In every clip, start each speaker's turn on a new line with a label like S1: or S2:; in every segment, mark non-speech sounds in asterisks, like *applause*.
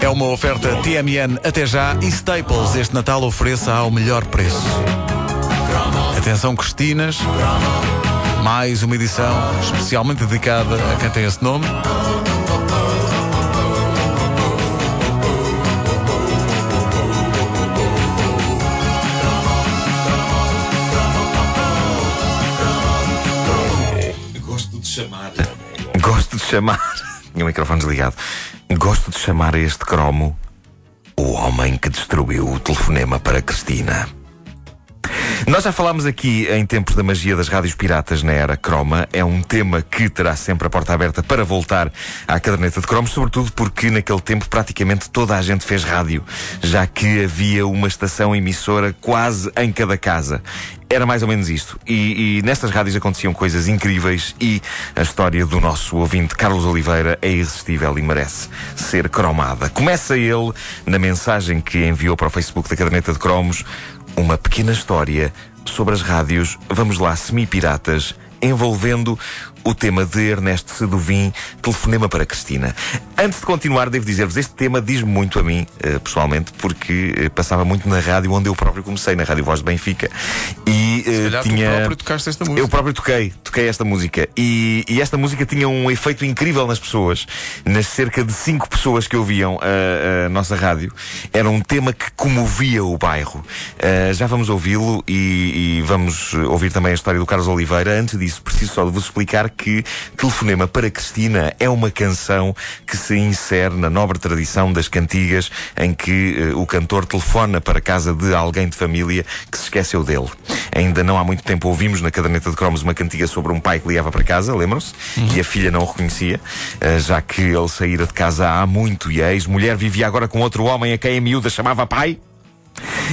S1: É uma oferta TMN até já e Staples este Natal ofereça ao melhor preço. Atenção Cristinas, mais uma edição especialmente dedicada a quem tem esse nome.
S2: Gosto de chamar.
S3: Gosto de chamar. *laughs* Tinha o microfone desligado. Gosto de chamar este cromo o homem que destruiu o telefonema para Cristina. Nós já falámos aqui em tempos da magia das rádios piratas na era croma. É um tema que terá sempre a porta aberta para voltar à caderneta de cromos, sobretudo porque naquele tempo praticamente toda a gente fez rádio, já que havia uma estação emissora quase em cada casa. Era mais ou menos isto. E, e nestas rádios aconteciam coisas incríveis e a história do nosso ouvinte Carlos Oliveira é irresistível e merece ser cromada. Começa ele na mensagem que enviou para o Facebook da Caderneta de Cromos uma pequena história sobre as rádios, vamos lá, semi-piratas, envolvendo o tema de Ernesto Seduvim, Telefonema para Cristina. Antes de continuar, devo dizer-vos, este tema diz-me muito a mim, eh, pessoalmente, porque eh, passava muito na rádio onde eu próprio comecei, na Rádio Voz de Benfica.
S1: E uh, tinha. Tu próprio tocaste esta música.
S3: Eu próprio toquei, toquei esta música. E, e, esta música tinha um efeito incrível nas pessoas, nas cerca de cinco pessoas que ouviam a, a nossa rádio. Era um tema que comovia o bairro. Uh, já vamos ouvi-lo e, e vamos ouvir também a história do Carlos Oliveira. Antes disso, preciso só de vos explicar que Telefonema para Cristina é uma canção que se insere na nobre tradição das cantigas em que uh, o cantor telefona para casa de alguém de família que se esqueceu dele. Ainda não há muito tempo ouvimos na caderneta de cromos uma cantiga sobre um pai que ligava para casa, lembram-se? Uhum. E a filha não o reconhecia, uh, já que ele saíra de casa há muito e a ex-mulher vivia agora com outro homem a quem a miúda chamava pai.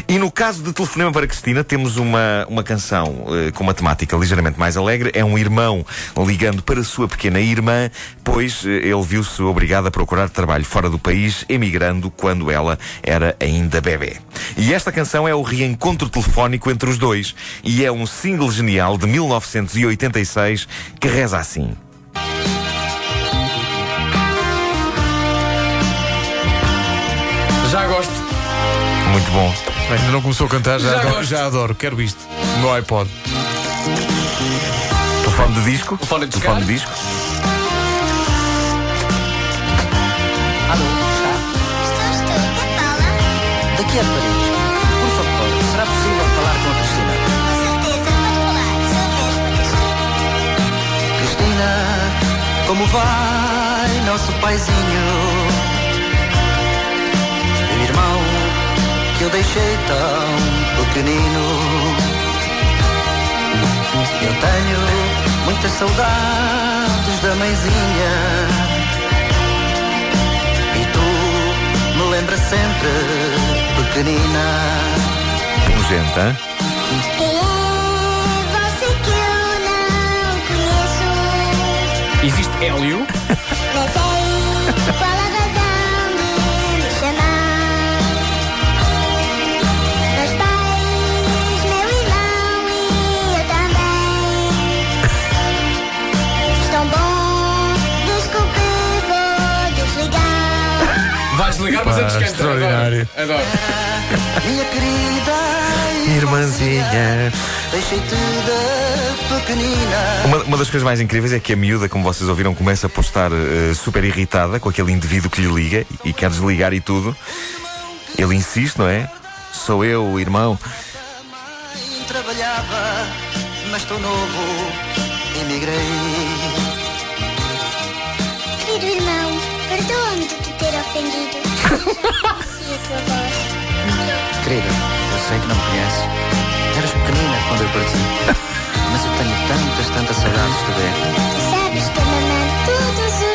S3: E no caso de Telefonema para Cristina, temos uma, uma canção uh, com uma temática ligeiramente mais alegre. É um irmão ligando para a sua pequena irmã, pois uh, ele viu-se obrigado a procurar trabalho fora do país, emigrando quando ela era ainda bebê. E esta canção é o reencontro telefónico entre os dois. E é um single genial de 1986 que reza assim. Muito bom.
S1: Ainda não começou a cantar, já, já, adoro, já adoro, quero isto. No iPod.
S3: Telefone de disco.
S1: Telefone de,
S3: Telefone de disco.
S4: Alô, está?
S5: Estou, estou.
S4: Daqui a Paris. Por favor, será possível falar com a Cristina?
S5: Com certeza, pode falar. Sou mesmo, Cristina.
S4: Cristina, como vai nosso paizinho? Que eu deixei tão pequenino. Eu tenho muitas saudades da mãezinha. E tu me lembras sempre pequenina.
S5: É você que eu não conheço?
S1: Existe Hélio? Vais ligar, mas antes canta.
S3: extraordinário.
S1: Adoro. Adoro.
S4: Minha querida
S3: Irmãzinha.
S4: Deixei-te da pequenina.
S3: Uma, uma das coisas mais incríveis é que a miúda, como vocês ouviram, começa por estar eh, super irritada com aquele indivíduo que lhe liga e, e quer desligar e tudo. Ele insiste, não é? Sou eu, o irmão.
S4: mãe trabalhava, mas estou novo, emigrei.
S5: Querido irmão, perdoa-me de te ter ofendido. E a tua voz.
S4: Querida, eu sei que não me conheces. Eras pequenina quando eu parti. Mas eu tenho tantas, tantas saudades de ver.
S5: Tu sabes que a mamãe todos os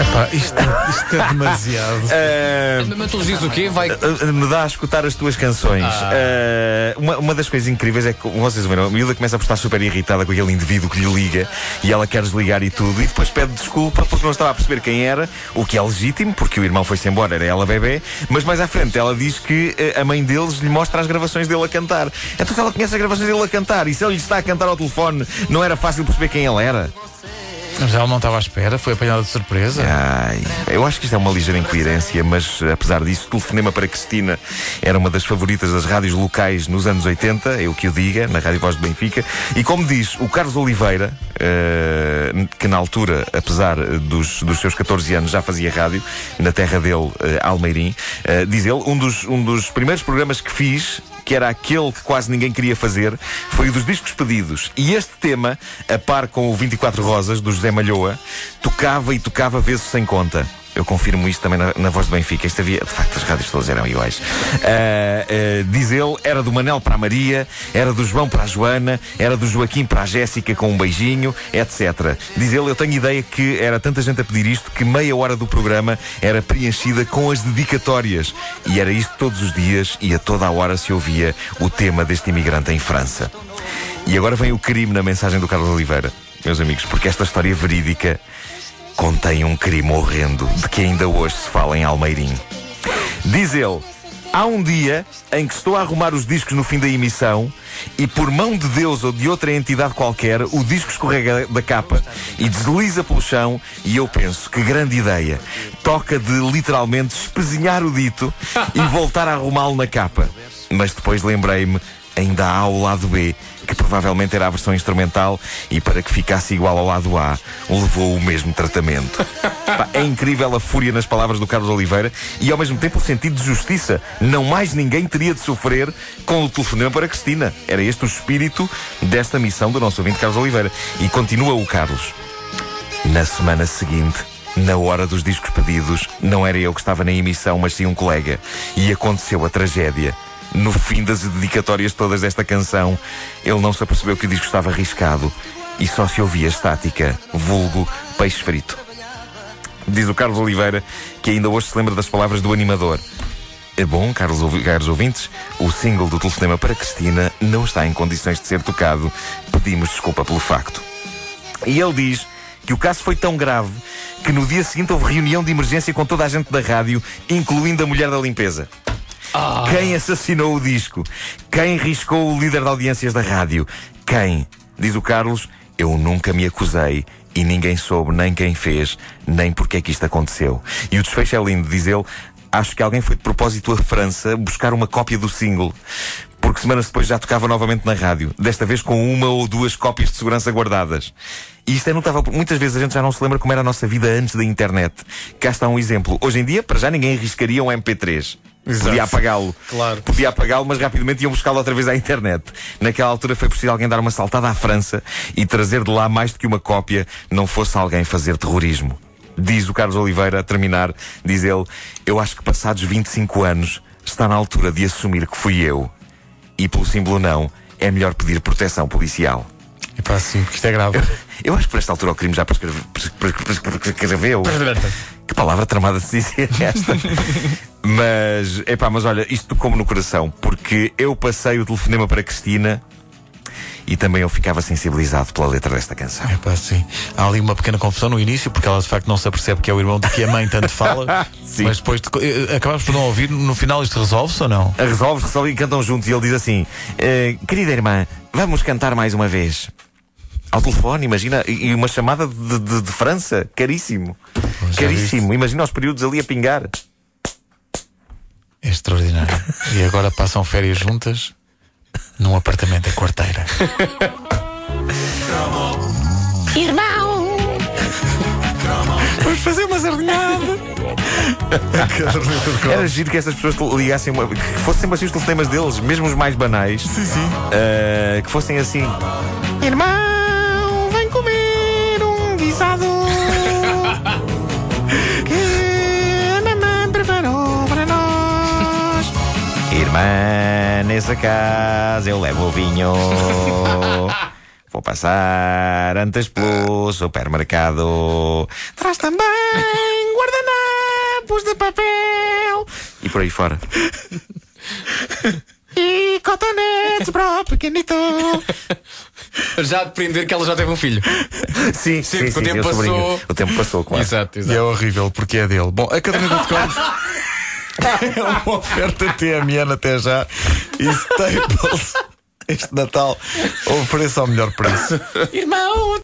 S1: Epá, isto, isto é demasiado. *laughs*
S3: Eh,
S1: Mas tu dizes o quê? Vai.
S3: Uh, Me dá a escutar as tuas canções. Uh, uma, uma das coisas incríveis é que, como vocês viram, a miúda começa a estar super irritada com aquele indivíduo que lhe liga e ela quer desligar e tudo, e depois pede desculpa porque não estava a perceber quem era, o que é legítimo, porque o irmão foi-se embora, era ela bebê, mas mais à frente ela diz que uh, a mãe deles lhe mostra as gravações dele a cantar. Então se ela conhece as gravações dele a cantar e se ele lhe está a cantar ao telefone, não era fácil perceber quem ele era?
S1: Mas ela não estava à espera, foi apanhada de surpresa.
S3: Ai, eu acho que isto é uma ligeira incoerência, mas apesar disso, Telefonema para Cristina era uma das favoritas das rádios locais nos anos 80, eu que o diga, na Rádio Voz de Benfica. E como diz o Carlos Oliveira, eh, que na altura, apesar dos, dos seus 14 anos, já fazia rádio, na terra dele, eh, Almeirim, eh, diz ele, um dos, um dos primeiros programas que fiz que era aquele que quase ninguém queria fazer, foi o dos discos pedidos. E este tema, a par com o 24 Rosas, do José Malhoa, tocava e tocava vezes sem conta. Eu confirmo isto também na, na voz do Benfica. Isto havia, de facto, as rádios todas eram iguais. Ah, ah, diz ele, era do Manel para a Maria, era do João para a Joana, era do Joaquim para a Jéssica com um beijinho, etc. Diz ele, eu tenho ideia que era tanta gente a pedir isto que meia hora do programa era preenchida com as dedicatórias. E era isto todos os dias e a toda a hora se ouvia o tema deste imigrante em França. E agora vem o crime na mensagem do Carlos Oliveira, meus amigos, porque esta história verídica contém um crime horrendo de que ainda hoje se fala em Almeirim. Diz ele: Há um dia em que estou a arrumar os discos no fim da emissão e, por mão de Deus ou de outra entidade qualquer, o disco escorrega da capa e desliza pelo chão. E eu penso: que grande ideia! Toca de literalmente espezinhar o dito e voltar a arrumá-lo na capa. Mas depois lembrei-me: ainda há o lado B, que provavelmente era a versão instrumental e para que ficasse igual ao lado A, levou o mesmo tratamento. *laughs* Pá, é incrível a fúria nas palavras do Carlos Oliveira e ao mesmo tempo o sentido de justiça. Não mais ninguém teria de sofrer com o telefonema para Cristina. Era este o espírito desta missão do nosso ouvinte Carlos Oliveira. E continua o Carlos. Na semana seguinte, na hora dos discos pedidos, não era eu que estava na emissão, mas sim um colega. E aconteceu a tragédia. No fim das dedicatórias todas desta canção, ele não se apercebeu que o disco estava arriscado e só se ouvia estática, vulgo peixe frito. Diz o Carlos Oliveira que ainda hoje se lembra das palavras do animador. É bom, caros, caros ouvintes, o single do telefonema para Cristina não está em condições de ser tocado. Pedimos desculpa pelo facto. E ele diz que o caso foi tão grave que no dia seguinte houve reunião de emergência com toda a gente da rádio, incluindo a mulher da limpeza. Quem assassinou o disco? Quem riscou o líder de audiências da rádio? Quem? Diz o Carlos, eu nunca me acusei e ninguém soube nem quem fez, nem porque é que isto aconteceu. E o desfecho é lindo, diz ele, acho que alguém foi de propósito à França buscar uma cópia do single. Porque semanas depois já tocava novamente na rádio, desta vez com uma ou duas cópias de segurança guardadas. E isto é notável, porque muitas vezes a gente já não se lembra como era a nossa vida antes da internet. Cá está um exemplo. Hoje em dia, para já ninguém arriscaria um MP3.
S1: Exato.
S3: Podia apagá-lo.
S1: Claro.
S3: Podia apagá-lo, mas rapidamente iam buscá-lo outra vez à internet. Naquela altura foi preciso alguém dar uma saltada à França e trazer de lá mais do que uma cópia, não fosse alguém fazer terrorismo. Diz o Carlos Oliveira, a terminar, diz ele, eu acho que passados 25 anos está na altura de assumir que fui eu. E pelo símbolo não, é melhor pedir proteção policial.
S1: E pá, sim, porque isto é grave.
S3: Eu acho que por esta altura o crime já prescreve- prescre- prescre- prescreveu. Que palavra tramada de se dizer é *laughs* esta? mas, epá, mas olha, isto tocou-me no coração, porque eu passei o telefonema para Cristina e também eu ficava sensibilizado pela letra desta canção.
S1: É pá, sim. Há ali uma pequena confusão no início, porque ela de facto não se apercebe que é o irmão de que a mãe tanto fala. *laughs*
S3: Sim.
S1: Mas depois de, eh, acabamos por não ouvir. No final isto resolve-se ou não?
S3: Resolve, resolve e cantam juntos. E ele diz assim: "Eh, Querida irmã, vamos cantar mais uma vez. Ao telefone, imagina, e uma chamada de, de- de França, caríssimo.
S1: já
S3: caríssimo. Imagina os períodos ali a pingar.
S1: É extraordinário. E agora passam férias juntas num apartamento em quarteira. *laughs*
S5: Irmão,
S1: Vamos fazer uma sardinhada. *laughs*
S3: Era giro que estas pessoas ligassem, uma, que fossem sempre assim os telefonemas deles, mesmo os mais banais.
S1: sim, sim.
S3: eh, que fossem assim: Irmão, Nessa casa eu levo o vinho. *laughs* Vou passar antes pelo supermercado. Traz também guardanapos de papel. E por aí fora. *laughs* E cotonetes para o pequenito.
S6: Já depreender que ela já teve um filho.
S3: Sim, sim,
S6: porque
S3: sim,
S6: o tempo
S3: sobrinho.
S6: passou.
S3: O tempo passou, claro.
S6: Exato,
S1: E
S6: exato.
S1: é horrível porque é dele. Bom, a caderneta de cromos *laughs* é uma oferta TMN até já e Staples. Este Natal ofereça ao melhor preço.
S6: Irmão,